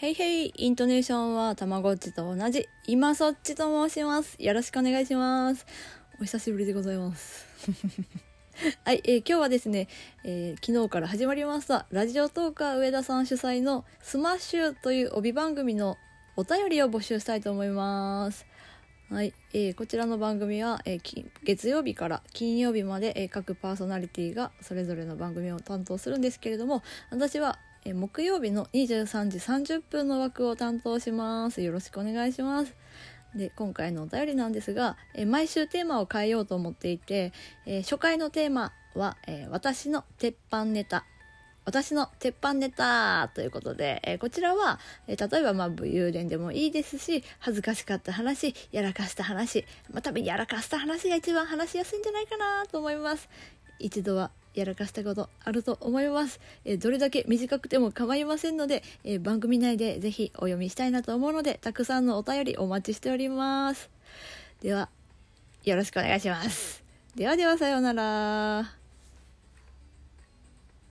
ヘイヘイ、イントネーションはたまごっちと同じ、今そっちと申します。よろしくお願いします。お久しぶりでございます。はい、えー今日はですね、えー昨日から始まりました、ラジオトーカー上田さん主催のスマッシュという帯番組のお便りを募集したいと思います。はい、えーこちらの番組は、えー月曜日から金曜日まで、えー各パーソナリティがそれぞれの番組を担当するんですけれども私は、え木曜日の23時30分の枠を担当します。よろしくお願いします。で今回のお便りなんですが、え毎週テーマを変えようと思っていて、え初回のテーマは、え私の鉄板ネタ。私の鉄板ネタということで、えーこちらは、えー例えばまあ武勇伝でもいいですし恥ずかしかった話やらかした話、まあ、多分やらかした話が一番話しやすいんじゃないかなと思います。一度はやらかしたことあると思います、えどれだけ短くても構いませんので、え番組内でぜひお読みしたいなと思うのでたくさんのお便りお待ちしております。ではよろしくお願いします。ではではさようなら。